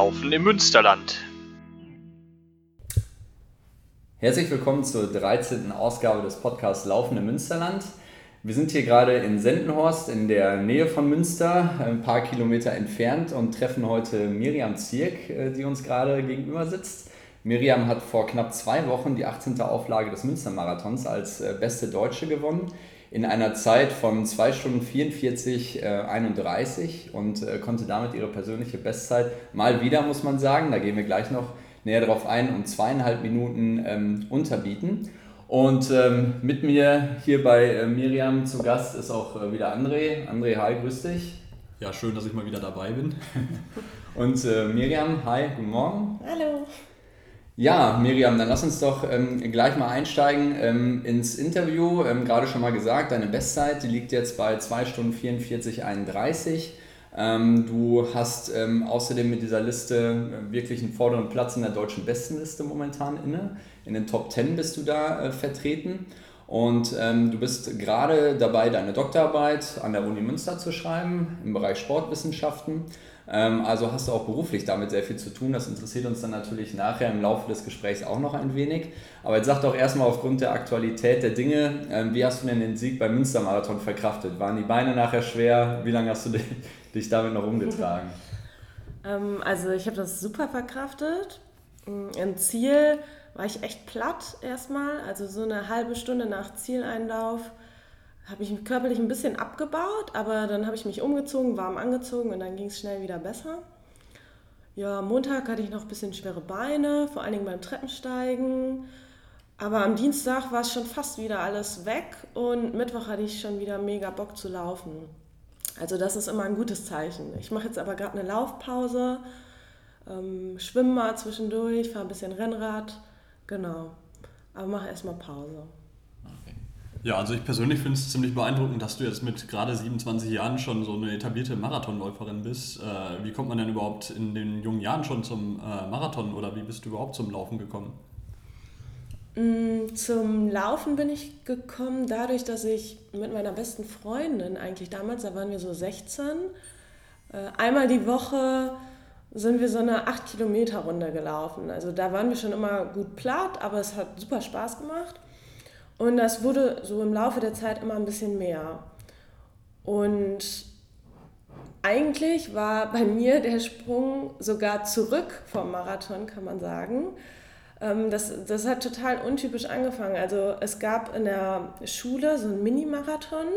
Laufen im Münsterland. Herzlich willkommen zur 13. Ausgabe des Podcasts Laufen im Münsterland. Wir sind hier gerade in Sendenhorst in der Nähe von Münster, ein paar Kilometer entfernt und treffen heute Miriam Zierk, äh, die uns gerade gegenüber sitzt. Miriam hat vor knapp zwei Wochen die 18. Auflage des Münstermarathons als äh, beste Deutsche gewonnen in einer Zeit von 2 Stunden 44, äh, 31 und äh, konnte damit ihre persönliche Bestzeit mal wieder, muss man sagen, da gehen wir gleich noch näher drauf ein, um zweieinhalb Minuten ähm, unterbieten. Und ähm, mit mir hier bei äh, Miriam zu Gast ist auch äh, wieder André. André, hi, grüß dich. Ja, schön, dass ich mal wieder dabei bin. und äh, Miriam, hi, guten Morgen. Hallo. Ja, Miriam, dann lass uns doch ähm, gleich mal einsteigen ähm, ins Interview. Ähm, Gerade schon mal gesagt, deine Bestzeit, die liegt jetzt bei 2 Stunden 44, 31. Ähm, du hast ähm, außerdem mit dieser Liste äh, wirklich einen vorderen Platz in der deutschen Bestenliste momentan inne. In den Top 10 bist du da äh, vertreten. Und ähm, du bist gerade dabei, deine Doktorarbeit an der Uni Münster zu schreiben im Bereich Sportwissenschaften. Ähm, also hast du auch beruflich damit sehr viel zu tun. Das interessiert uns dann natürlich nachher im Laufe des Gesprächs auch noch ein wenig. Aber jetzt sag doch erstmal aufgrund der Aktualität der Dinge, ähm, wie hast du denn den Sieg beim Münstermarathon verkraftet? Waren die Beine nachher schwer? Wie lange hast du dich damit noch umgetragen? Ähm, also ich habe das super verkraftet. Im Ziel war ich echt platt erstmal. Also so eine halbe Stunde nach Zieleinlauf habe ich körperlich ein bisschen abgebaut, aber dann habe ich mich umgezogen, warm angezogen und dann ging es schnell wieder besser. Ja, Montag hatte ich noch ein bisschen schwere Beine, vor allen Dingen beim Treppensteigen. Aber am Dienstag war es schon fast wieder alles weg und Mittwoch hatte ich schon wieder mega Bock zu laufen. Also das ist immer ein gutes Zeichen. Ich mache jetzt aber gerade eine Laufpause, ähm, schwimme mal zwischendurch, fahre ein bisschen Rennrad, genau. Aber mache erstmal Pause. Ja, also ich persönlich finde es ziemlich beeindruckend, dass du jetzt mit gerade 27 Jahren schon so eine etablierte Marathonläuferin bist. Äh, wie kommt man denn überhaupt in den jungen Jahren schon zum äh, Marathon oder wie bist du überhaupt zum Laufen gekommen? Mm, zum Laufen bin ich gekommen dadurch, dass ich mit meiner besten Freundin eigentlich damals, da waren wir so 16, äh, einmal die Woche sind wir so eine 8 Kilometer Runde gelaufen. Also da waren wir schon immer gut platt, aber es hat super Spaß gemacht. Und das wurde so im Laufe der Zeit immer ein bisschen mehr. Und eigentlich war bei mir der Sprung sogar zurück vom Marathon, kann man sagen. Ähm, das, das hat total untypisch angefangen. Also es gab in der Schule so einen Mini-Marathon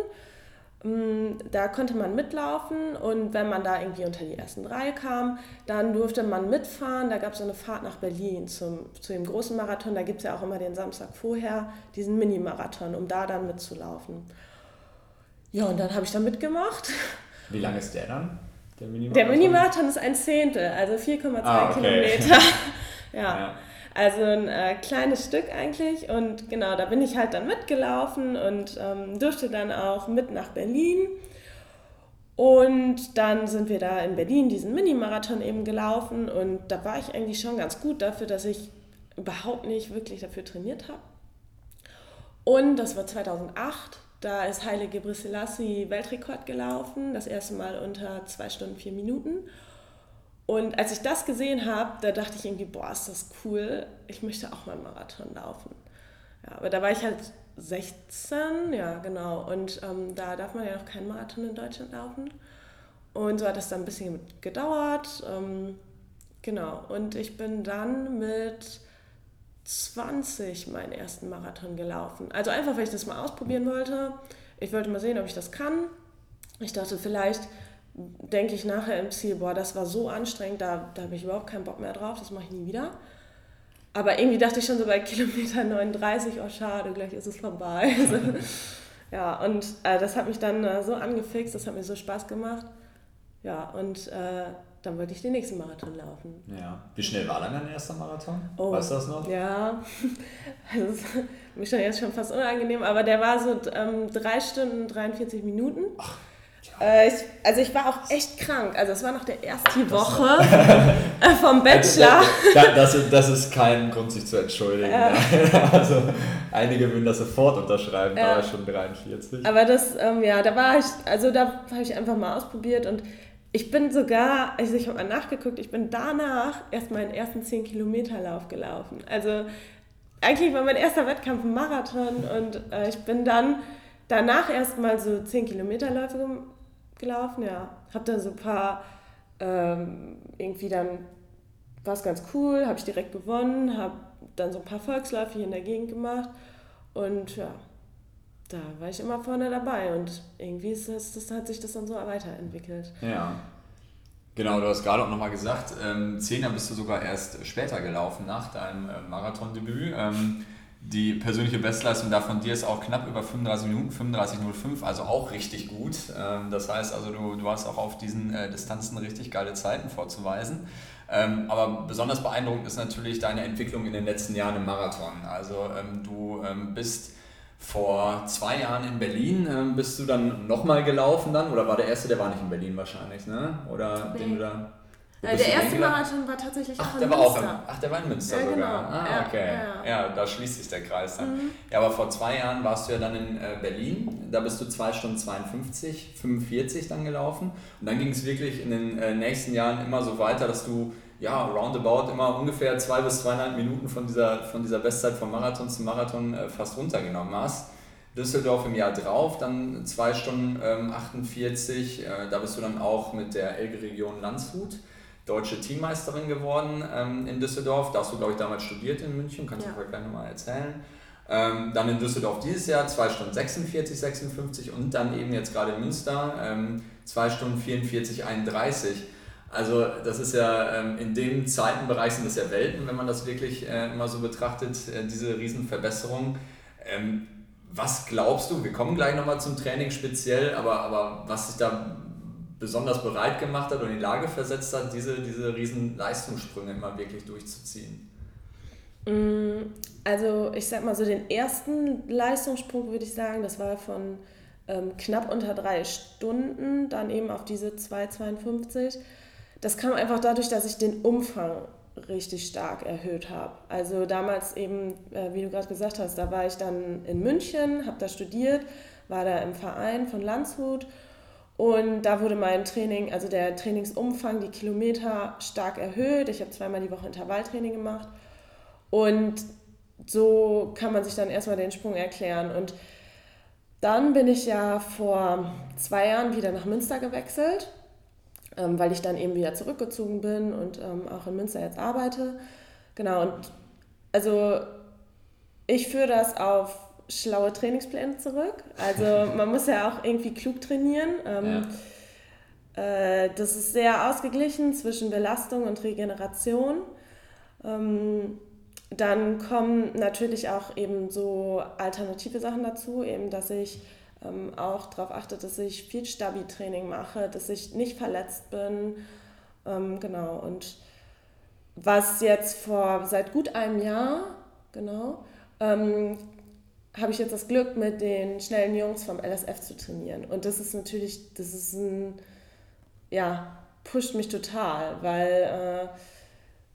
da konnte man mitlaufen und wenn man da irgendwie unter die ersten drei kam, dann durfte man mitfahren. Da gab es so eine Fahrt nach Berlin zum, zu dem großen Marathon. Da gibt es ja auch immer den Samstag vorher diesen Mini-Marathon, um da dann mitzulaufen. Ja, und dann habe ich da mitgemacht. Wie lang ist der dann? Der Mini-Marathon? Der Mini-Marathon ist ein Zehntel, also 4,2 ah, okay. Kilometer. ja. ja. Also ein äh, kleines Stück eigentlich. Und genau, da bin ich halt dann mitgelaufen und ähm, durfte dann auch mit nach Berlin. Und dann sind wir da in Berlin diesen Mini-Marathon eben gelaufen. Und da war ich eigentlich schon ganz gut dafür, dass ich überhaupt nicht wirklich dafür trainiert habe. Und das war 2008. Da ist Haile Gebrselassie Weltrekord gelaufen. Das erste Mal unter 2 Stunden 4 Minuten. Und als ich das gesehen habe, da dachte ich irgendwie, boah, ist das cool, ich möchte auch mal einen Marathon laufen. Ja, aber da war ich halt 16, ja genau, und ähm, da darf man ja noch keinen Marathon in Deutschland laufen. Und so hat das dann ein bisschen gedauert. Ähm, genau, und ich bin dann mit 20 meinen ersten Marathon gelaufen. Also einfach, weil ich das mal ausprobieren wollte. Ich wollte mal sehen, ob ich das kann. Ich dachte, vielleicht denke ich nachher im Ziel, boah, das war so anstrengend, da, da habe ich überhaupt keinen Bock mehr drauf, das mache ich nie wieder. Aber irgendwie dachte ich schon so bei Kilometer 39, oh schade, gleich ist es vorbei. ja, und äh, das hat mich dann äh, so angefixt, das hat mir so Spaß gemacht. Ja, und äh, dann wollte ich den nächsten Marathon laufen. Ja. Wie schnell war dann dein erster Marathon? Oh, weißt du das noch? Ja, das ist mir schon jetzt schon fast unangenehm, aber der war so ähm, 3 Stunden 43 Minuten. Ach. Äh, ich, also ich war auch echt krank. Also es war noch der erste Woche äh, vom Bachelor. Das, das, das, ist kein Grund, sich zu entschuldigen. Ja. Also einige würden das sofort unterschreiben, da war schon 43. Aber das, ähm, ja, da war ich, also da habe ich einfach mal ausprobiert und ich bin sogar, also ich habe mal nachgeguckt, ich bin danach erst meinen ersten 10 Kilometer Lauf gelaufen. Also eigentlich war mein erster Wettkampf ein Marathon und äh, ich bin dann danach erst mal so 10 Kilometer Läufe gelaufen, ja. Hab dann so ein paar, ähm, irgendwie dann war es ganz cool, habe ich direkt gewonnen, habe dann so ein paar Volksläufe hier in der Gegend gemacht und ja, da war ich immer vorne dabei und irgendwie ist das, das hat sich das dann so weiterentwickelt. Ja. Genau, du hast gerade auch nochmal gesagt, ähm, Zehner bist du sogar erst später gelaufen nach deinem äh, Marathondebüt. Ähm, die persönliche Bestleistung da von dir ist auch knapp über 35 Minuten, 35,05, also auch richtig gut. Ähm, das heißt also, du, du hast auch auf diesen äh, Distanzen richtig geile Zeiten vorzuweisen. Ähm, aber besonders beeindruckend ist natürlich deine Entwicklung in den letzten Jahren im Marathon. Also ähm, du bist vor zwei Jahren in Berlin, ähm, bist du dann nochmal gelaufen dann? Oder war der erste, der war nicht in Berlin wahrscheinlich, ne? Oder nee. den du da... Äh, der erste Marathon war tatsächlich ach, auch in der Münster. War auch ach, der war in Münster ja, sogar. Genau. Ah, okay. Ja, ja. ja, da schließt sich der Kreis dann. Mhm. Ja, aber vor zwei Jahren warst du ja dann in äh, Berlin. Da bist du 2 Stunden 52, 45 dann gelaufen. Und dann ging es wirklich in den äh, nächsten Jahren immer so weiter, dass du ja, roundabout immer ungefähr zwei bis zweieinhalb Minuten von dieser, von dieser Bestzeit vom Marathon zum Marathon äh, fast runtergenommen hast. Düsseldorf im Jahr drauf, dann 2 Stunden ähm, 48, äh, da bist du dann auch mit der Elbe-Region Landshut deutsche Teammeisterin geworden ähm, in Düsseldorf. Da hast du, glaube ich, damals studiert in München, kannst ja. du vielleicht gleich nochmal erzählen. Ähm, dann in Düsseldorf dieses Jahr 2 Stunden 46, 56 und dann eben jetzt gerade in Münster 2 ähm, Stunden 44, 31. Also das ist ja ähm, in dem Zeitenbereich sind das ja Welten, wenn man das wirklich äh, immer so betrachtet, äh, diese Riesenverbesserung. Ähm, was glaubst du, wir kommen gleich nochmal zum Training speziell, aber, aber was sich da besonders bereit gemacht hat und in die Lage versetzt hat, diese, diese riesen Leistungssprünge immer wirklich durchzuziehen? Mm, also ich sag mal so den ersten Leistungssprung würde ich sagen, das war von ähm, knapp unter drei Stunden, dann eben auf diese 2,52 das kam einfach dadurch, dass ich den Umfang richtig stark erhöht habe. Also damals eben, äh, wie du gerade gesagt hast, da war ich dann in München, habe da studiert, war da im Verein von Landshut und da wurde mein Training, also der Trainingsumfang, die Kilometer stark erhöht. Ich habe zweimal die Woche Intervalltraining gemacht und so kann man sich dann erstmal den Sprung erklären. Und dann bin ich ja vor zwei Jahren wieder nach Münster gewechselt ähm, weil ich dann eben wieder zurückgezogen bin und ähm, auch in Münster jetzt arbeite. Genau, und also ich führe das auf schlaue Trainingspläne zurück. Also man muss ja auch irgendwie klug trainieren. Ähm, ja. äh, das ist sehr ausgeglichen zwischen Belastung und Regeneration. Ähm, dann kommen natürlich auch eben so alternative Sachen dazu, eben dass ich ähm, auch darauf achte, dass ich viel Stabi-Training mache, dass ich nicht verletzt bin. Ähm, genau. Und was jetzt vor seit gut einem Jahr, genau, ähm, habe ich jetzt das Glück, mit den schnellen Jungs vom LSF zu trainieren. Und das ist natürlich, das ist ein, ja, pusht mich total, weil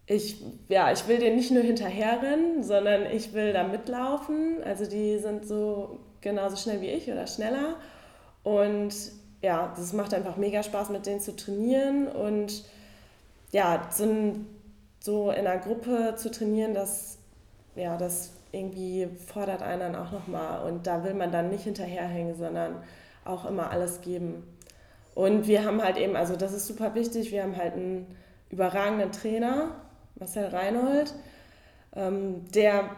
äh, ich, ja, ich will denen nicht nur hinterherrennen, sondern ich will da mitlaufen. Also die sind so genauso schnell wie ich oder schneller. Und ja, das macht einfach mega Spaß, mit denen zu trainieren und ja, so, in einer Gruppe zu trainieren, das, ja, das irgendwie fordert einen dann auch nochmal und da will man dann nicht hinterherhängen, sondern auch immer alles geben. Und wir haben halt eben, also das ist super wichtig, wir haben halt einen überragenden Trainer, Marcel Reinhold, ähm, der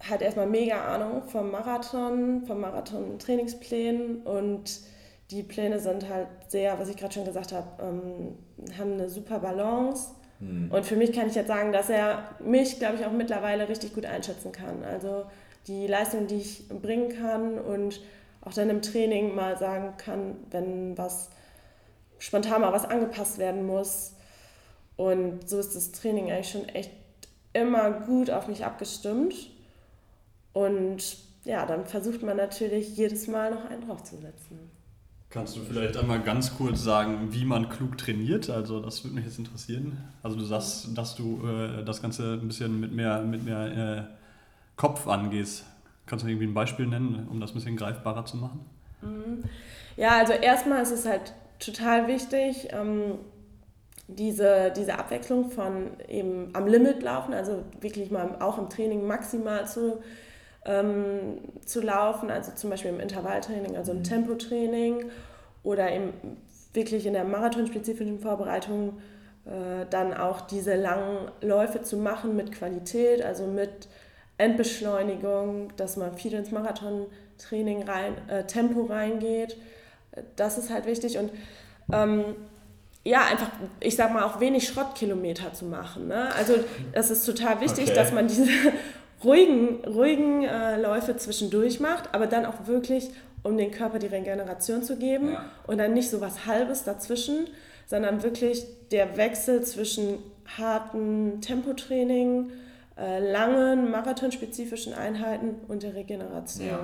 hat erstmal mega Ahnung vom Marathon, vom Marathon-Trainingsplänen und die Pläne sind halt sehr, was ich gerade schon gesagt habe, ähm, haben eine super Balance. Mhm. Und für mich kann ich jetzt sagen, dass er mich, glaube ich, auch mittlerweile richtig gut einschätzen kann. Also die Leistung, die ich bringen kann und auch dann im Training mal sagen kann, wenn was spontan mal was angepasst werden muss. Und so ist das Training eigentlich schon echt immer gut auf mich abgestimmt. Und ja, dann versucht man natürlich jedes Mal noch einen draufzusetzen. Kannst du vielleicht einmal ganz kurz sagen, wie man klug trainiert? Also das würde mich jetzt interessieren. Also du sagst, dass du äh, das Ganze ein bisschen mit mehr, mit mehr äh, Kopf angehst. Kannst du irgendwie ein Beispiel nennen, um das ein bisschen greifbarer zu machen? Mhm. Ja, also erstmal ist es halt total wichtig. Ähm, diese, diese Abwechslung von eben am Limit laufen, also wirklich mal auch im Training maximal zu, ähm, zu laufen, also zum Beispiel im Intervalltraining, also im mhm. Tempotraining oder im, wirklich in der marathonspezifischen Vorbereitung äh, dann auch diese langen Läufe zu machen mit Qualität, also mit Endbeschleunigung, dass man viel ins Marathontraining rein, äh, Tempo reingeht. Das ist halt wichtig und ähm, ja, einfach, ich sag mal, auch wenig Schrottkilometer zu machen. Ne? Also es ist total wichtig, okay. dass man diese ruhigen, ruhigen äh, Läufe zwischendurch macht, aber dann auch wirklich, um den Körper die Regeneration zu geben ja. und dann nicht so was Halbes dazwischen, sondern wirklich der Wechsel zwischen harten Tempotraining, äh, langen marathonspezifischen Einheiten und der Regeneration. Ja.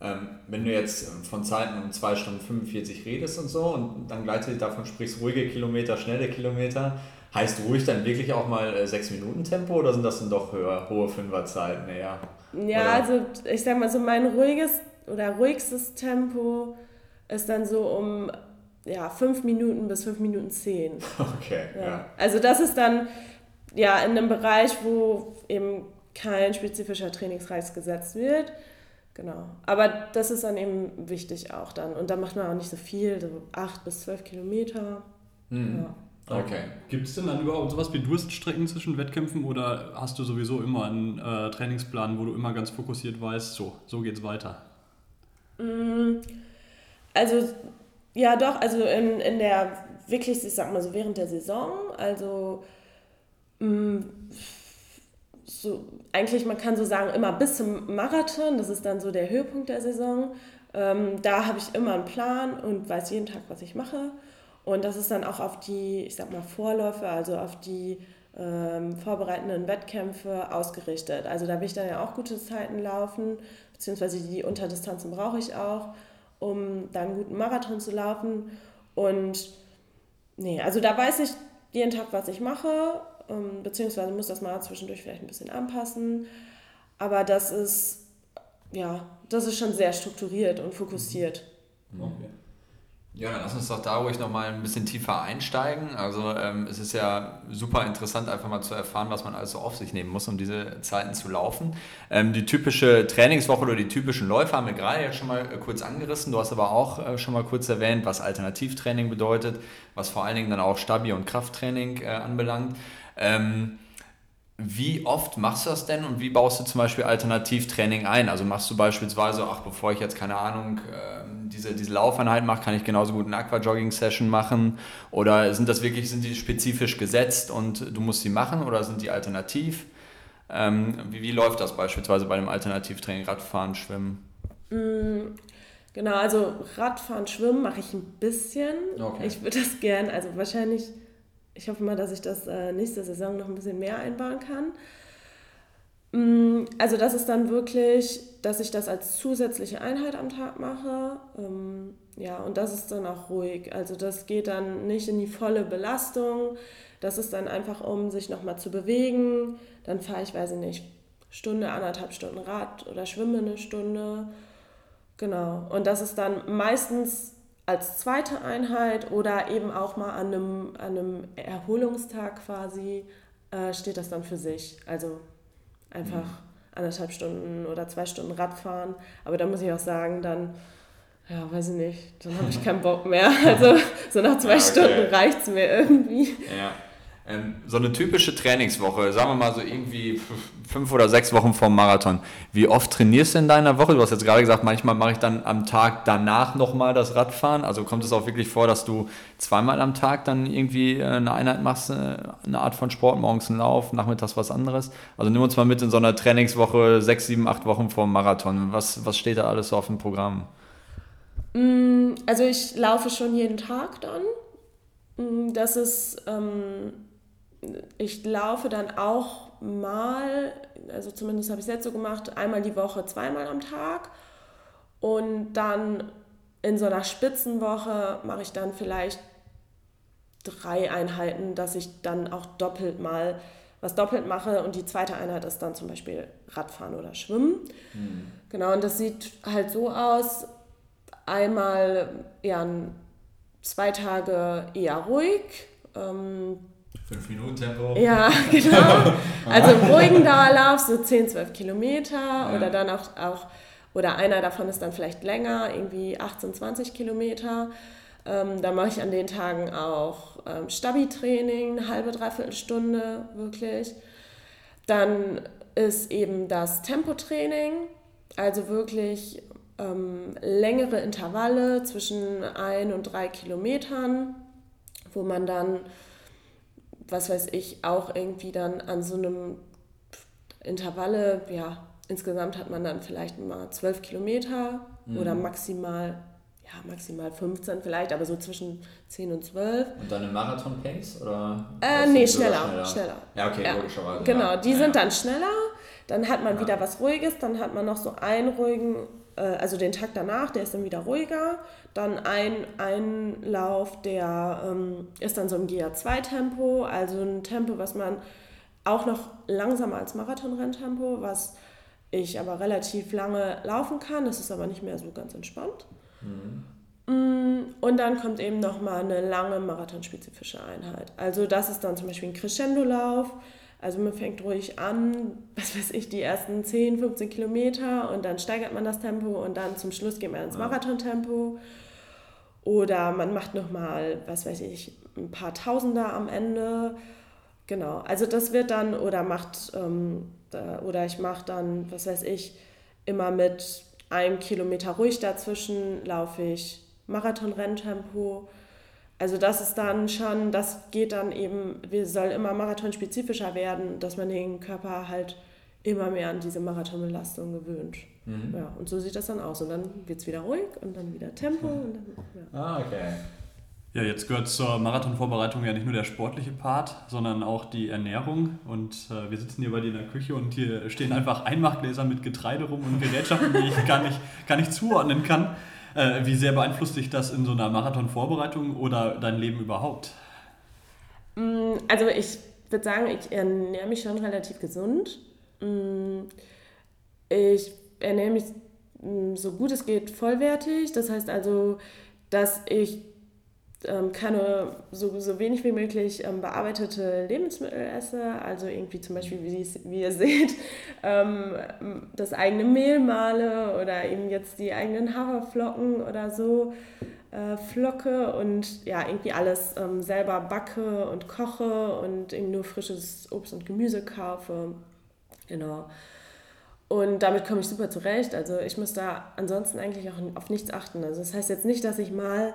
Ähm, wenn du jetzt ähm, von Zeiten um 2 Stunden 45 redest und so und dann gleichzeitig davon sprichst, ruhige Kilometer, schnelle Kilometer, heißt ruhig dann wirklich auch mal 6 äh, Minuten Tempo oder sind das dann doch höher, hohe Fünferzeiten eher? Ja, oder? also ich sag mal so mein ruhiges oder ruhigstes Tempo ist dann so um ja, 5 Minuten bis 5 Minuten 10. Okay, ja. ja. Also das ist dann ja in einem Bereich, wo eben kein spezifischer Trainingsreiz gesetzt wird. Genau. Aber das ist dann eben wichtig auch dann. Und da macht man auch nicht so viel, so acht bis zwölf Kilometer. Mhm. Ja. Okay. Gibt es denn dann überhaupt sowas wie Durststrecken zwischen Wettkämpfen oder hast du sowieso immer einen äh, Trainingsplan, wo du immer ganz fokussiert weißt, so, so geht's weiter? Mm, also, ja doch, also in, in der, wirklich, ich sag mal so während der Saison, also mh, mm, so, eigentlich, man kann so sagen, immer bis zum Marathon, das ist dann so der Höhepunkt der Saison. Ähm, da habe ich immer einen Plan und weiß jeden Tag, was ich mache. Und das ist dann auch auf die, ich sag mal, Vorläufe, also auf die ähm, vorbereitenden Wettkämpfe ausgerichtet. Also da will ich dann ja auch gute Zeiten laufen, beziehungsweise die Unterdistanzen brauche ich auch, um dann einen guten Marathon zu laufen. Und nee, also da weiß ich jeden Tag, was ich mache ähm, beziehungsweise muss das mal zwischendurch vielleicht ein bisschen anpassen. Aber das ist, ja, das ist schon sehr strukturiert und fokussiert. Mhm. Okay. Ja, dann lass uns doch da ruhig nochmal ein bisschen tiefer einsteigen. Also ähm, es ist ja super interessant, einfach mal zu erfahren, was man alles so auf sich nehmen muss, um diese Zeiten zu laufen. Ähm, die typische Trainingswoche oder die typischen Läufe haben wir gerade ja schon mal äh, kurz angerissen. Du hast aber auch äh, schon mal kurz erwähnt, was Alternativtraining bedeutet, was vor allen Dingen dann auch Stabi- und Krafttraining äh, anbelangt. Ähm, wie oft machst du das denn und wie baust du zum Beispiel Alternativtraining ein? Also machst du beispielsweise, ach, bevor ich jetzt keine Ahnung, äh, diese, diese Laufeinheit mache, kann ich genauso gut eine Aquajogging-Session machen? Oder sind das wirklich, sind die spezifisch gesetzt und du musst sie machen oder sind die alternativ? Ähm, wie, wie läuft das beispielsweise bei dem Alternativtraining, Radfahren, Schwimmen? Mm, genau, also Radfahren, Schwimmen mache ich ein bisschen. Okay. Ich würde das gern, also wahrscheinlich ich hoffe mal, dass ich das äh, nächste Saison noch ein bisschen mehr einbauen kann. Mm, also das ist dann wirklich, dass ich das als zusätzliche Einheit am Tag mache. Ähm, ja, und das ist dann auch ruhig. Also das geht dann nicht in die volle Belastung. Das ist dann einfach, um sich nochmal zu bewegen. Dann fahre ich, weiß ich nicht, Stunde, anderthalb Stunden Rad oder schwimme eine Stunde. Genau. Und das ist dann meistens als zweite Einheit oder eben auch mal an einem, an einem Erholungstag quasi äh, steht das dann für sich. Also einfach mhm. anderthalb Stunden oder zwei Stunden Radfahren. Aber da muss ich auch sagen, dann, ja, weiß ich nicht, dann habe ich keinen Bock mehr. Also so nach zwei ja, okay. Stunden reicht es mir irgendwie. Ja. Ähm, so eine typische Trainingswoche, sagen wir mal so irgendwie fünf oder sechs Wochen vorm Marathon. Wie oft trainierst du in deiner Woche? Du hast jetzt gerade gesagt, manchmal mache ich dann am Tag danach nochmal das Radfahren. Also kommt es auch wirklich vor, dass du zweimal am Tag dann irgendwie äh, eine Einheit machst, äh, eine Art von Sport, morgens einen Lauf, nachmittags was anderes? Also nimm uns mal mit in so einer Trainingswoche, sechs, sieben, acht Wochen vorm Marathon. Was, was steht da alles so auf dem Programm? Mm, also ich laufe schon jeden Tag dann. Mm, das ist... Ähm ich laufe dann auch mal, also zumindest habe ich es jetzt so gemacht, einmal die Woche, zweimal am Tag. Und dann in so einer Spitzenwoche mache ich dann vielleicht drei Einheiten, dass ich dann auch doppelt mal was doppelt mache und die zweite Einheit ist dann zum Beispiel Radfahren oder Schwimmen. Mhm. Genau, und das sieht halt so aus, einmal ja, ein zwei Tage eher ruhig. Ähm, 5 Minuten Tempo. Ja, genau. Also im ruhigen Dauerlauf, so 10, 12 Kilometer ja. oder dann auch, auch, oder einer davon ist dann vielleicht länger, irgendwie 18, 20 Kilometer. Ähm, da mache ich an den Tagen auch ähm, Stabi-Training, eine halbe, dreiviertel Stunde wirklich. Dann ist eben das Tempotraining, also wirklich ähm, längere Intervalle zwischen ein und drei Kilometern, wo man dann, was weiß ich, auch irgendwie dann an so einem Intervalle, ja, insgesamt hat man dann vielleicht mal zwölf Kilometer mhm. oder maximal ja, maximal 15 vielleicht, aber so zwischen 10 und 12. Und dann im Marathon-Pace? Oder äh, nee, schneller, schneller, schneller. Ja, okay, ja. logischerweise. Genau, ja. die ja, sind dann schneller, dann hat man wieder was Ruhiges, dann hat man noch so einen ruhigen, also den Tag danach, der ist dann wieder ruhiger. Dann ein, ein Lauf, der ähm, ist dann so im GA2-Tempo, also ein Tempo, was man auch noch langsamer als Marathon-Renntempo, was ich aber relativ lange laufen kann. Das ist aber nicht mehr so ganz entspannt. Mhm. Und dann kommt eben nochmal eine lange marathonspezifische Einheit. Also das ist dann zum Beispiel ein Crescendo-Lauf. Also man fängt ruhig an, was weiß ich, die ersten 10, 15 Kilometer und dann steigert man das Tempo und dann zum Schluss geht man ins Marathontempo. Oder man macht nochmal, was weiß ich, ein paar Tausender am Ende. Genau, also das wird dann, oder macht, ähm, oder ich mache dann, was weiß ich, immer mit ein Kilometer ruhig dazwischen laufe ich Marathon-Renntempo. Also das ist dann schon, das geht dann eben, wir soll immer marathonspezifischer werden, dass man den Körper halt immer mehr an diese Marathonbelastung gewöhnt. Mhm. Ja, und so sieht das dann aus. Und dann wird es wieder ruhig und dann wieder Tempo. Und dann, ja. Ah, okay. Ja, jetzt gehört zur Marathonvorbereitung ja nicht nur der sportliche Part, sondern auch die Ernährung. Und äh, wir sitzen hier bei dir in der Küche und hier stehen einfach Einmachgläser mit Getreide rum und Gerätschaften, die ich gar nicht, gar nicht zuordnen kann. Äh, wie sehr beeinflusst dich das in so einer Marathonvorbereitung oder dein Leben überhaupt? Mm, also ich würde sagen, ich ernähre mich schon relativ gesund. Mm, ich ernähre mich mm, so gut es geht vollwertig. Das heißt also, dass ich ähm, keine so, so wenig wie möglich ähm, bearbeitete Lebensmittel esse, also irgendwie zum Beispiel, wie, wie ihr seht, ähm, das eigene Mehl male oder eben jetzt die eigenen Haferflocken oder so äh, flocke und ja, irgendwie alles ähm, selber backe und koche und eben nur frisches Obst und Gemüse kaufe. Genau. Und damit komme ich super zurecht. Also ich muss da ansonsten eigentlich auch auf nichts achten. Also das heißt jetzt nicht, dass ich mal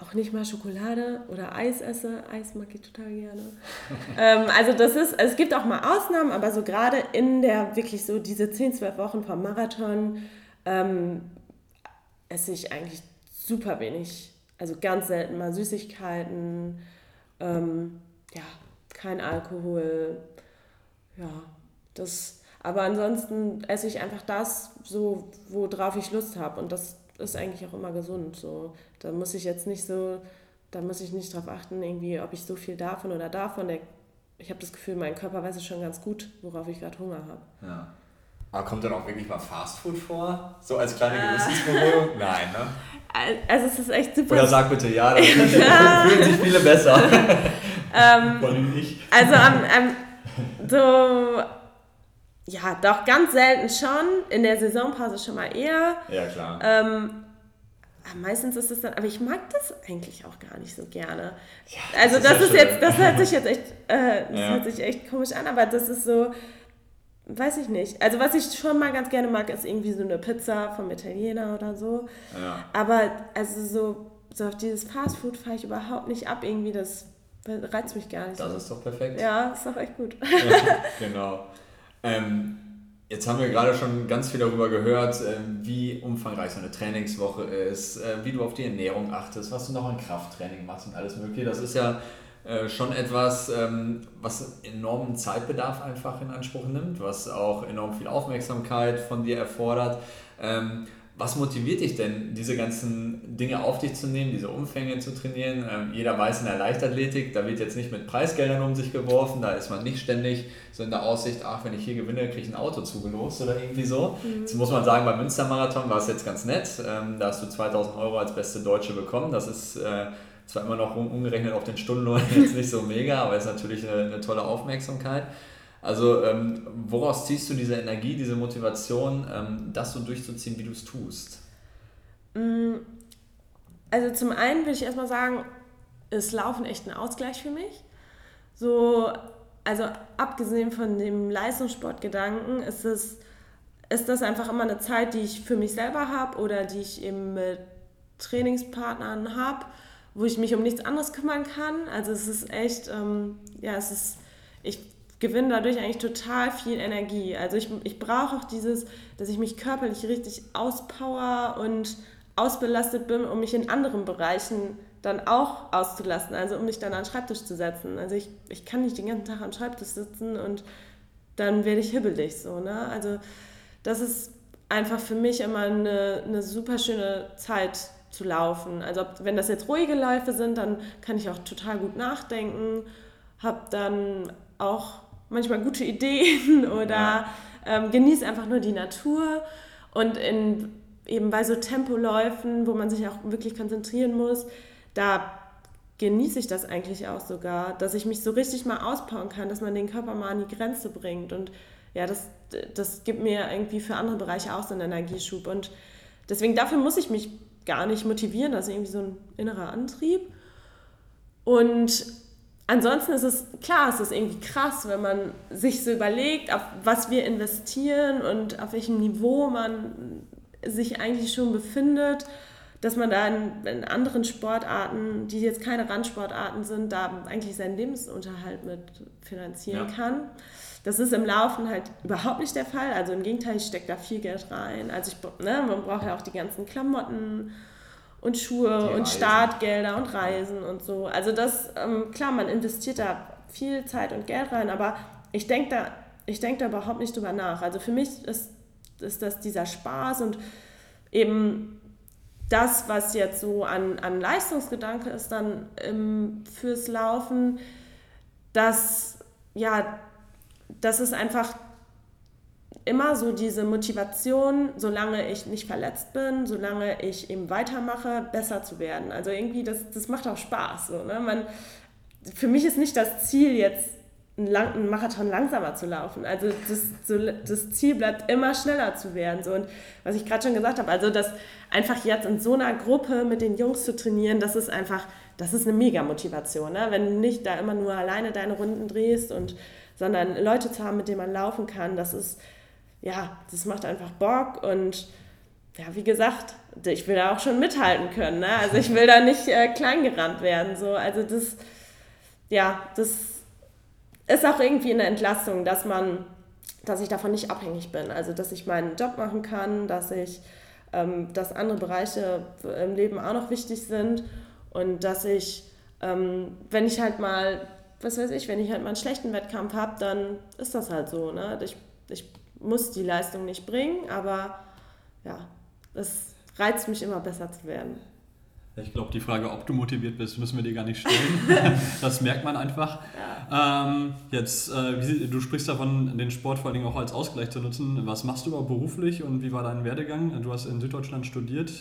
auch nicht mal Schokolade oder Eis esse. Eis mag ich total gerne. ähm, also das ist, also es gibt auch mal Ausnahmen, aber so gerade in der wirklich so diese 10, 12 Wochen vom Marathon ähm, esse ich eigentlich super wenig. Also ganz selten mal Süßigkeiten, ähm, ja, kein Alkohol, ja, das, aber ansonsten esse ich einfach das so, worauf ich Lust habe und das ist eigentlich auch immer gesund. So. Da muss ich jetzt nicht so, da muss ich nicht drauf achten, irgendwie, ob ich so viel davon oder davon. Der, ich habe das Gefühl, mein Körper weiß es schon ganz gut, worauf ich gerade Hunger habe. Ja. Aber kommt dann auch wirklich mal Fastfood vor? So als kleine äh. Gewissensberührung? Nein, ne? Also es ist echt super. Oder sag bitte ja, dann fühlen sich viele besser. ähm, Vor allem ich. Also am, am, so ja, doch ganz selten schon. In der Saisonpause schon mal eher. Ja, klar. Ähm, meistens ist es dann, aber ich mag das eigentlich auch gar nicht so gerne. Ja, also das, das ist, ja jetzt, das hört sich jetzt echt, äh, das ja. hört sich echt komisch an, aber das ist so, weiß ich nicht. Also was ich schon mal ganz gerne mag, ist irgendwie so eine Pizza vom Italiener oder so. Ja. Aber also so, so auf dieses Fastfood fahre ich überhaupt nicht ab. Irgendwie das reizt mich gar nicht. Das so. ist doch perfekt. Ja, ist doch echt gut. genau. Ähm, jetzt haben wir gerade schon ganz viel darüber gehört, äh, wie umfangreich so eine Trainingswoche ist, äh, wie du auf die Ernährung achtest, was du noch an Krafttraining machst und alles Mögliche. Das ist ja äh, schon etwas, ähm, was enormen Zeitbedarf einfach in Anspruch nimmt, was auch enorm viel Aufmerksamkeit von dir erfordert. Ähm, was motiviert dich denn, diese ganzen Dinge auf dich zu nehmen, diese Umfänge zu trainieren? Ähm, jeder weiß in der Leichtathletik, da wird jetzt nicht mit Preisgeldern um sich geworfen, da ist man nicht ständig so in der Aussicht, ach, wenn ich hier gewinne, kriege ich ein Auto zugelost oder irgendwie so. Mhm. Jetzt muss man sagen, beim Münstermarathon war es jetzt ganz nett. Ähm, da hast du 2000 Euro als beste Deutsche bekommen. Das ist äh, zwar immer noch umgerechnet auf den Stundenlohn jetzt nicht so mega, aber ist natürlich eine, eine tolle Aufmerksamkeit. Also ähm, woraus ziehst du diese Energie, diese Motivation, ähm, das so durchzuziehen, wie du es tust? Mm, also zum einen will ich erstmal sagen, ist Laufen echt ein Ausgleich für mich. So, also abgesehen von dem Leistungssportgedanken ist es ist das einfach immer eine Zeit, die ich für mich selber habe oder die ich eben mit Trainingspartnern habe, wo ich mich um nichts anderes kümmern kann. Also es ist echt, ähm, ja, es ist, ich gewinne dadurch eigentlich total viel Energie. Also ich, ich brauche auch dieses, dass ich mich körperlich richtig auspower und ausbelastet bin, um mich in anderen Bereichen dann auch auszulassen, also um mich dann an den Schreibtisch zu setzen. Also ich, ich kann nicht den ganzen Tag am Schreibtisch sitzen und dann werde ich hibbelig so, ne? Also das ist einfach für mich immer eine, eine super schöne Zeit zu laufen. Also wenn das jetzt ruhige Läufe sind, dann kann ich auch total gut nachdenken, habe dann auch manchmal gute Ideen oder ja. ähm, genieße einfach nur die Natur. Und in, eben bei so Tempoläufen, wo man sich auch wirklich konzentrieren muss, da genieße ich das eigentlich auch sogar, dass ich mich so richtig mal ausbauen kann, dass man den Körper mal an die Grenze bringt. Und ja, das, das gibt mir irgendwie für andere Bereiche auch so einen Energieschub. Und deswegen dafür muss ich mich gar nicht motivieren, das ist irgendwie so ein innerer Antrieb. Und ansonsten ist es klar, es ist irgendwie krass, wenn man sich so überlegt, auf was wir investieren und auf welchem Niveau man sich eigentlich schon befindet, dass man da in, in anderen Sportarten, die jetzt keine Randsportarten sind, da eigentlich seinen Lebensunterhalt mit finanzieren ja. kann. Das ist im Laufen halt überhaupt nicht der Fall. Also im Gegenteil, ich stecke da viel Geld rein. Also ich, ne, man braucht ja auch die ganzen Klamotten und Schuhe und Startgelder und Reisen und so. Also das, ähm, klar, man investiert da viel Zeit und Geld rein, aber ich denke da, denk da überhaupt nicht drüber nach. Also für mich ist, ist das dieser Spaß und eben das, was jetzt so an, an Leistungsgedanke ist dann ähm, fürs Laufen, dass ja, das ist einfach immer so diese Motivation, solange ich nicht verletzt bin, solange ich eben weitermache, besser zu werden. Also irgendwie, das, das macht auch Spaß. So, ne? Man, für mich ist nicht das Ziel jetzt, einen, lang, einen Marathon langsamer zu laufen. Also das, so, das Ziel bleibt immer schneller zu werden. So. Und was ich gerade schon gesagt habe, also das einfach jetzt in so einer Gruppe mit den Jungs zu trainieren, das ist einfach, das ist eine Mega-Motivation. Ne? Wenn du nicht da immer nur alleine deine Runden drehst und sondern Leute zu haben, mit denen man laufen kann, das ist, ja, das macht einfach Bock und ja, wie gesagt, ich will da auch schon mithalten können. Ne? Also ich will da nicht äh, kleingerannt werden. So. Also das, ja, das ist auch irgendwie eine Entlastung, dass man, dass ich davon nicht abhängig bin. Also dass ich meinen Job machen kann, dass ich, ähm, dass andere Bereiche im Leben auch noch wichtig sind und dass ich, ähm, wenn ich halt mal was weiß ich, wenn ich halt mal einen schlechten Wettkampf habe, dann ist das halt so. Ne? Ich, ich muss die Leistung nicht bringen, aber ja, es reizt mich immer besser zu werden. Ich glaube, die Frage, ob du motiviert bist, müssen wir dir gar nicht stellen. das merkt man einfach. Ja. Ähm, jetzt, äh, wie, du sprichst davon, den Sport vor allen Dingen auch als Ausgleich zu nutzen. Was machst du überhaupt beruflich und wie war dein Werdegang? Du hast in Süddeutschland studiert.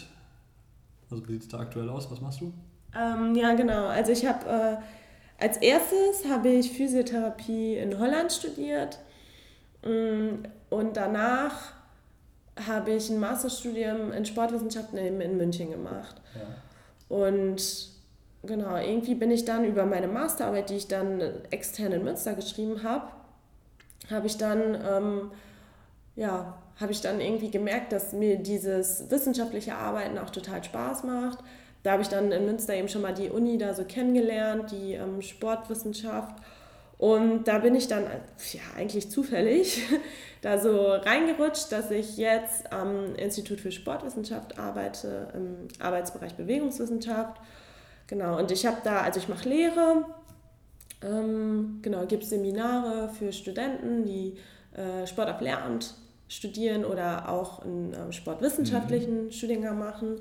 Also wie sieht es da aktuell aus? Was machst du? Ähm, ja, genau. Also ich habe äh, als erstes habe ich Physiotherapie in Holland studiert und danach habe ich ein Masterstudium in Sportwissenschaften in, München gemacht. Ja. Und genau, irgendwie bin ich dann über meine Masterarbeit, die ich dann extern in Münster geschrieben habe, habe ich dann ähm, ja, habe ich dann irgendwie gemerkt, dass mir dieses wissenschaftliche Arbeiten auch total Spaß macht da habe ich dann in Münster eben schon mal die Uni da so kennengelernt, die ähm, Sportwissenschaft. Und da bin ich dann, ja, eigentlich zufällig da so reingerutscht, dass ich jetzt am Institut für Sportwissenschaft arbeite, im Arbeitsbereich Bewegungswissenschaft. Genau, und ich habe da, also ich mache Lehre, ähm, genau, gibt Seminare für Studenten, die äh, Sport auf Lehramt studieren oder auch einen äh, sportwissenschaftlichen mhm. Studiengang machen.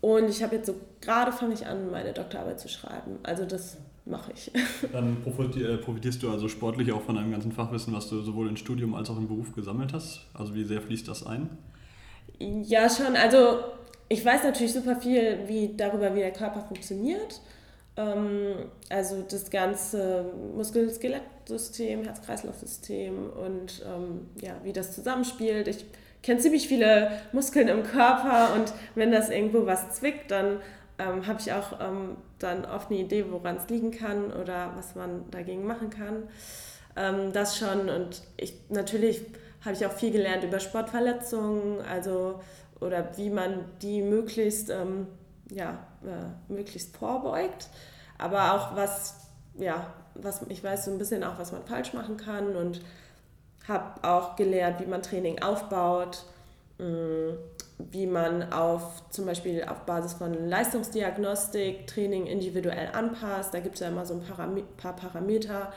Und ich habe jetzt so, gerade fange ich an, meine Doktorarbeit zu schreiben. Also das mache ich. Dann äh, profitierst du also sportlich auch von einem ganzen Fachwissen, was du sowohl im Studium als auch im Beruf gesammelt hast. Also wie sehr fließt das ein? Ja, schon. Also ich weiß natürlich super viel wie, darüber, wie der Körper funktioniert. Ähm, also das ganze Muskel-Skelett-System, Herz-Kreislauf-System und ähm, ja, wie das zusammenspielt. Ich kenne ziemlich viele Muskeln im Körper und wenn das irgendwo was zwickt, dann ähm, habe ich auch ähm, dann oft eine Idee, woran es liegen kann oder was man dagegen machen kann. Ähm, das schon und ich natürlich habe ich auch viel gelernt über Sportverletzungen, also oder wie man die möglichst ähm, ja, äh, möglichst vorbeugt, aber auch was ja was ich weiß so ein bisschen auch was man falsch machen kann und habe auch gelernt, wie man Training aufbaut, mm, wie man auf zum Beispiel auf Basis von Leistungsdiagnostik Training individuell anpasst. Da gibt es ja immer so ein Param paar Parameter,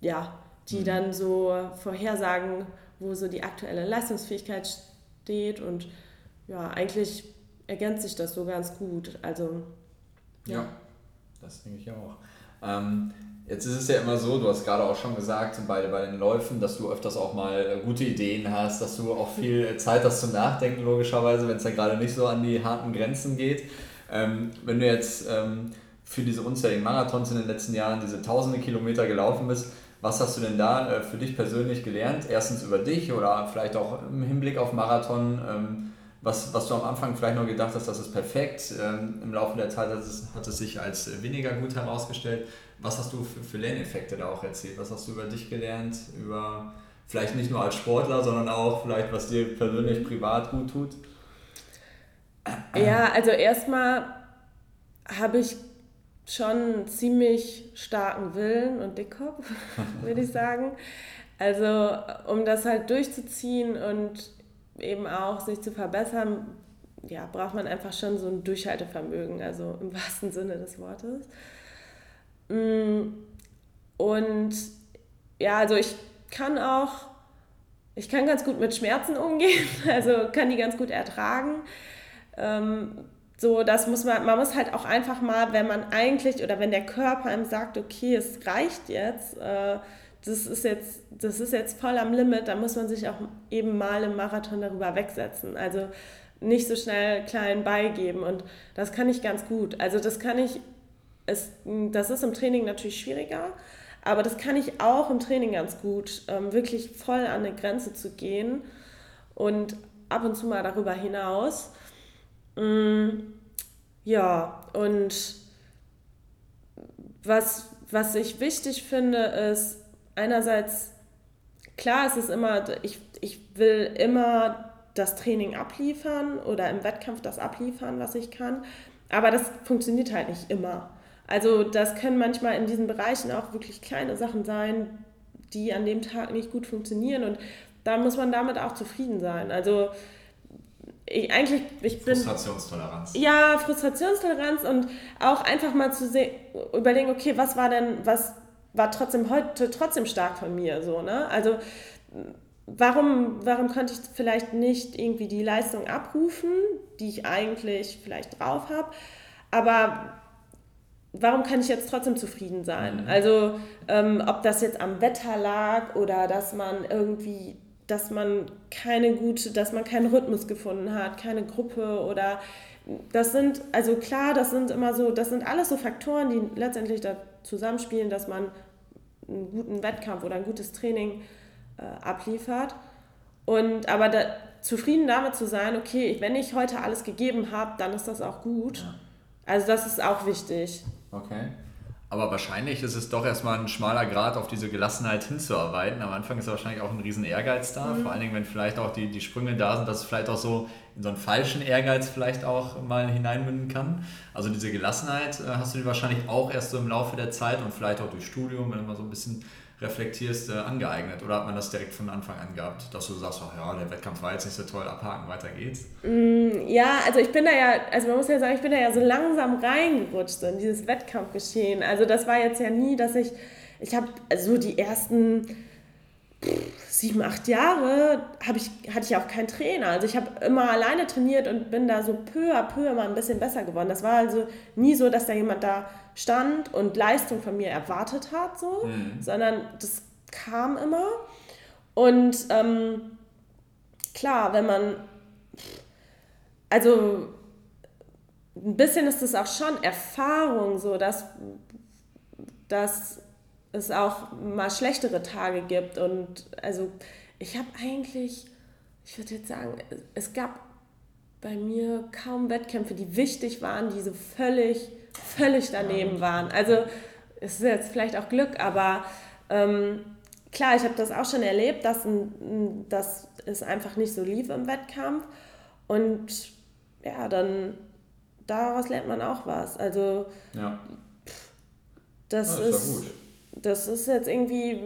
ja, die mhm. dann so vorhersagen, wo so die aktuelle Leistungsfähigkeit steht. Und ja, eigentlich ergänzt sich das so ganz gut. Also ja, ja das denke ich auch. Ähm, Jetzt ist es ja immer so, du hast gerade auch schon gesagt, bei, bei den Läufen, dass du öfters auch mal äh, gute Ideen hast, dass du auch viel Zeit hast zum Nachdenken, logischerweise, wenn es ja gerade nicht so an die harten Grenzen geht. Ähm, wenn du jetzt ähm, für diese unzähligen Marathons in den letzten Jahren diese tausende Kilometer gelaufen bist, was hast du denn da äh, für dich persönlich gelernt? Erstens über dich oder vielleicht auch im Hinblick auf Marathon. Ähm, was, was du am Anfang vielleicht noch gedacht hast, das ist perfekt. Ähm, Im Laufe der Zeit hat es, hat es sich als weniger gut herausgestellt. Was hast du für, für Lerneffekte da auch erzählt? Was hast du über dich gelernt? Über vielleicht nicht nur als Sportler, sondern auch vielleicht, was dir persönlich privat gut tut? Ja, also erstmal habe ich schon einen ziemlich starken Willen und Dickkopf, würde ich sagen. Also um das halt durchzuziehen und eben auch sich zu verbessern, ja, braucht man einfach schon so ein Durchhaltevermögen, also im wahrsten Sinne des Wortes. Mm, und ja, also ich kann auch, ich kann ganz gut mit Schmerzen umgehen, also kann die ganz gut ertragen. Ähm, so, das muss man, man muss halt auch einfach mal, wenn man eigentlich oder wenn der Körper einem sagt, okay, es reicht jetzt, äh, das ist jetzt, das ist jetzt voll am Limit, dann muss man sich auch eben mal im Marathon darüber wegsetzen. Also nicht so schnell klein beigeben und das kann ich ganz gut. Also das kann ich es, das ist im Training natürlich schwieriger, aber das kann ich auch im Training ganz gut, ähm, wirklich voll an eine Grenze zu gehen und ab und zu mal darüber hinaus. Mm, ja, und was, was ich wichtig finde, ist einerseits, klar, es ist immer, ich, ich will immer das Training abliefern oder im Wettkampf das abliefern, was ich kann, aber das funktioniert halt nicht immer. Also das können manchmal in diesen Bereichen auch wirklich kleine Sachen sein, die an dem Tag nicht gut funktionieren und da muss man damit auch zufrieden sein. Also ich, eigentlich, ich bin... Frustrationstoleranz. Ja, Frustrationstoleranz und auch einfach mal zu sehen, überlegen, okay, was war denn, was war trotzdem heute trotzdem stark von mir, so, ne? Also warum, warum konnte ich vielleicht nicht irgendwie die Leistung abrufen, die ich eigentlich vielleicht drauf habe, aber warum kann ich jetzt trotzdem zufrieden sein? Mhm. Also ähm, ob das jetzt am Wetter lag oder dass man irgendwie, dass man keine gute, dass man keinen Rhythmus gefunden hat, keine Gruppe oder das sind, also klar, das sind immer so, das sind alles so Faktoren, die letztendlich da zusammenspielen, dass man einen guten Wettkampf oder ein gutes Training äh, abliefert. Und aber da, zufrieden damit zu sein, okay, wenn ich heute alles gegeben habe, dann ist das auch gut. Ja. Also das ist auch wichtig. Okay. Aber wahrscheinlich ist es doch erstmal ein schmaler Grad, auf diese Gelassenheit hinzuarbeiten. Am Anfang ist wahrscheinlich auch ein riesen Ehrgeiz da, mhm. vor allen Dingen, wenn vielleicht auch die, die Sprünge da sind, dass es vielleicht auch so in so einen falschen Ehrgeiz vielleicht auch mal hineinmünden kann. Also diese Gelassenheit äh, hast du dir wahrscheinlich auch erst so im Laufe der Zeit und vielleicht auch durch Studium, wenn mal so ein bisschen reflektierst, äh, angeeignet? Oder hat man das direkt von Anfang an gehabt, dass du sagst, ach ja, der Wettkampf war jetzt nicht so toll, abhaken, weiter geht's? Mm, ja, also ich bin da ja, also man muss ja sagen, ich bin da ja so langsam reingerutscht in dieses Wettkampfgeschehen. Also das war jetzt ja nie, dass ich, ich habe so die ersten sieben, acht Jahre ich, hatte ich auch keinen Trainer. Also ich habe immer alleine trainiert und bin da so peu à peu immer ein bisschen besser geworden. Das war also nie so, dass da jemand da stand und Leistung von mir erwartet hat, so, mhm. sondern das kam immer. Und ähm, klar, wenn man, also ein bisschen ist es auch schon Erfahrung, so dass, dass es auch mal schlechtere Tage gibt. Und also ich habe eigentlich, ich würde jetzt sagen, es gab bei mir kaum Wettkämpfe, die wichtig waren, die so völlig, völlig daneben waren. Also es ist jetzt vielleicht auch Glück, aber ähm, klar, ich habe das auch schon erlebt, dass, dass es einfach nicht so lief im Wettkampf. Und ja, dann daraus lernt man auch was. Also ja. das, ja, das ist, das ist jetzt irgendwie,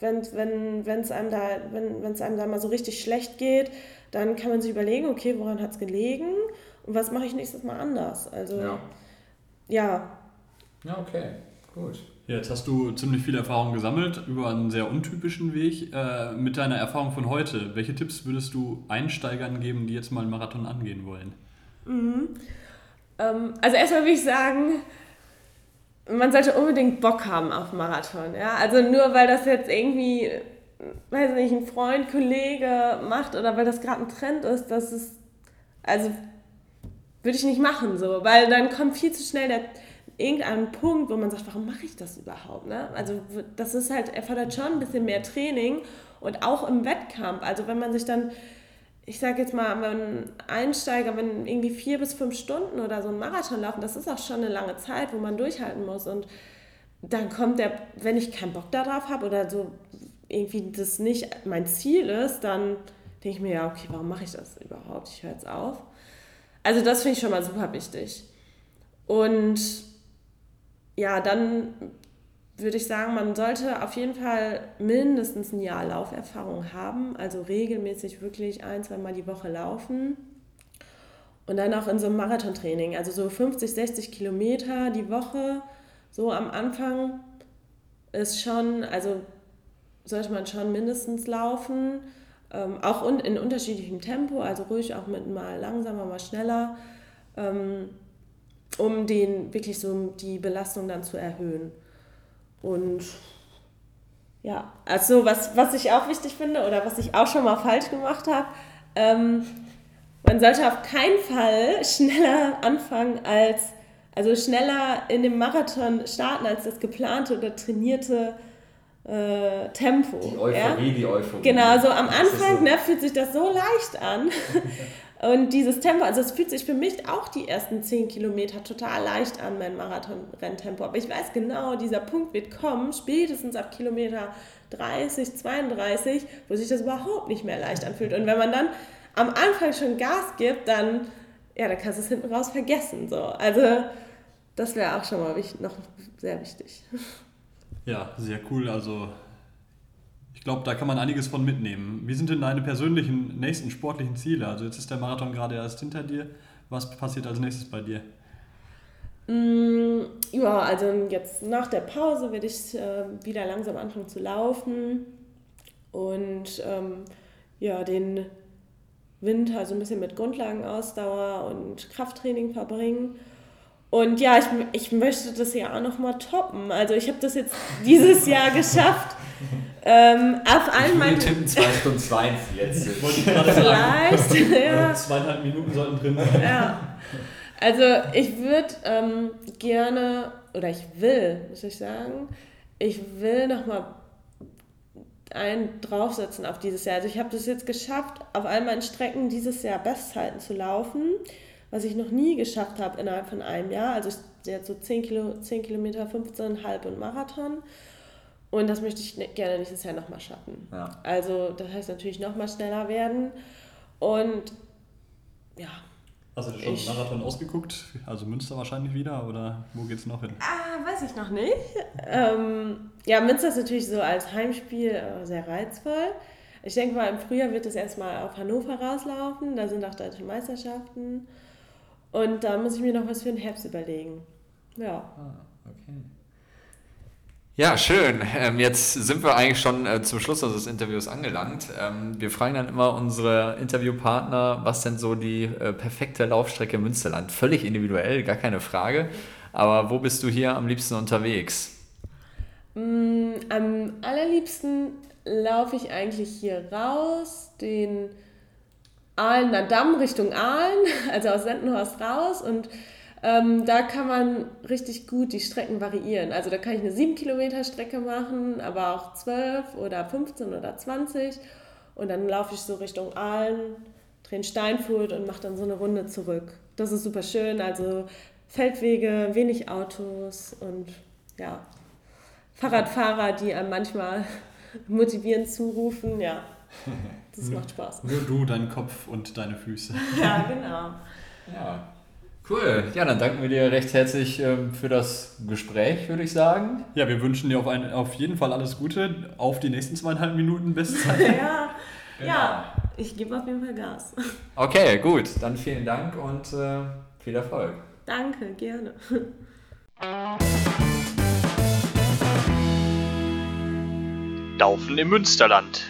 wenn es wenn, einem da, wenn es einem da mal so richtig schlecht geht, dann kann man sich überlegen, okay, woran hat es gelegen und was mache ich nächstes Mal anders. Also ja. Ja, ja okay, gut. Jetzt hast du ziemlich viel Erfahrung gesammelt über einen sehr untypischen Weg. Äh, mit deiner Erfahrung von heute, welche Tipps würdest du Einsteigern geben, die jetzt mal einen Marathon angehen wollen? Mhm. Ähm, also erstmal würde ich sagen, man sollte unbedingt Bock haben auf Marathon. Ja? Also nur weil das jetzt irgendwie, weiß nicht, ein Freund, Kollege macht oder weil das gerade ein Trend ist, das ist, also würde ich nicht machen so, weil dann kommt viel zu schnell der irgendeinen Punkt, wo man sagt, warum mache ich das überhaupt? Ne? Also das ist halt, erfordert schon ein bisschen mehr Training und auch im Wettkampf. Also wenn man sich dann, ich sage jetzt mal, wenn Einsteiger, wenn irgendwie vier bis fünf Stunden oder so ein Marathon laufen, das ist auch schon eine lange Zeit, wo man durchhalten muss. Und dann kommt der, wenn ich keinen Bock darauf habe oder so irgendwie das nicht mein Ziel ist, dann denke ich mir, ja, okay, warum mache ich das überhaupt? Ich höre jetzt auf. Also das finde ich schon mal super wichtig. Und ja, dann würde ich sagen, man sollte auf jeden Fall mindestens ein Jahr Lauferfahrung haben, also regelmäßig wirklich ein, zweimal die Woche laufen. Und dann auch in so einem Marathontraining, also so 50, 60 Kilometer die Woche, so am Anfang ist schon, also sollte man schon mindestens laufen, ähm, auch in unterschiedlichem Tempo, also ruhig auch mit mal langsamer, mal schneller. Ähm, um den wirklich so die Belastung dann zu erhöhen. Und ja, also was, was ich auch wichtig finde oder was ich auch schon mal falsch gemacht habe, ähm, man sollte auf keinen Fall schneller anfangen als, also schneller in dem Marathon starten als das geplante oder trainierte äh, Tempo. Die Euphorie, ja? die Euphorie. Genau, so am Anfang so. Ne, fühlt sich das so leicht an. Und dieses Tempo, also es fühlt sich für mich auch die ersten 10 Kilometer total leicht an, mein Marathon-Renntempo. Aber ich weiß genau, dieser Punkt wird kommen, spätestens ab Kilometer 30, 32, wo sich das überhaupt nicht mehr leicht anfühlt. Und wenn man dann am Anfang schon Gas gibt, dann, ja, dann kannst du es hinten raus vergessen. So. Also das wäre auch schon mal noch sehr wichtig. Ja, sehr cool. Also ich glaube, da kann man einiges von mitnehmen. Wie sind denn deine persönlichen nächsten sportlichen Ziele? Also jetzt ist der Marathon gerade erst hinter dir. Was passiert als nächstes bei dir? Mm, ja, also jetzt nach der Pause werde ich äh, wieder langsam anfangen zu laufen und ähm, ja, den Winter so ein bisschen mit Grundlagenausdauer und Krafttraining verbringen. Und ja, ich, ich möchte das Jahr auch nochmal toppen. Also ich habe das jetzt dieses Jahr geschafft. Ähm, auf allen meinen. Tippen 2 Stunden 42. Vielleicht. ja. Zweieinhalb Minuten sollten drin sein. Ja. Also ich würde ähm, gerne, oder ich will, muss ich sagen, ich will nochmal einen draufsetzen auf dieses Jahr. Also ich habe das jetzt geschafft, auf all meinen Strecken dieses Jahr Bestzeiten zu laufen, was ich noch nie geschafft habe innerhalb von einem Jahr. Also jetzt so 10, Kilo, 10 Kilometer, 15,5 und Marathon. Und das möchte ich ne, gerne nächstes Jahr nochmal schaffen. Ja. Also das heißt natürlich nochmal schneller werden. Und ja. Hast du schon ich, Marathon ausgeguckt? Also Münster wahrscheinlich wieder oder wo geht's noch hin? Ah, weiß ich noch nicht. ähm, ja, Münster ist natürlich so als Heimspiel äh, sehr reizvoll. Ich denke mal, im Frühjahr wird es erstmal auf Hannover rauslaufen. Da sind auch deutsche Meisterschaften. Und da muss ich mir noch was für den Herbst überlegen. Ja. Ah, okay. Ja, schön. Ähm, jetzt sind wir eigentlich schon äh, zum Schluss unseres Interviews angelangt. Ähm, wir fragen dann immer unsere Interviewpartner, was denn so die äh, perfekte Laufstrecke im Münsterland? Völlig individuell, gar keine Frage. Aber wo bist du hier am liebsten unterwegs? Mm, am allerliebsten laufe ich eigentlich hier raus, den Ahlener Damm Richtung Aalen, also aus Sendenhorst raus und ähm, da kann man richtig gut die Strecken variieren. Also da kann ich eine 7 Kilometer Strecke machen, aber auch 12 oder 15 oder 20 und dann laufe ich so Richtung Aalen, drehe in Steinfurt und mache dann so eine Runde zurück. Das ist super schön, also Feldwege, wenig Autos und ja, Fahrradfahrer, die einem manchmal motivierend zurufen, ja, das macht Spaß. Nur du, dein Kopf und deine Füße. Ja, genau. Ja. Cool. Ja, dann danken wir dir recht herzlich ähm, für das Gespräch, würde ich sagen. Ja, wir wünschen dir auf, ein, auf jeden Fall alles Gute auf die nächsten zweieinhalb Minuten Bestzeit. ja, ja, ich gebe auf jeden Fall Gas. Okay, gut. Dann vielen Dank und äh, viel Erfolg. Danke, gerne. Laufen im Münsterland.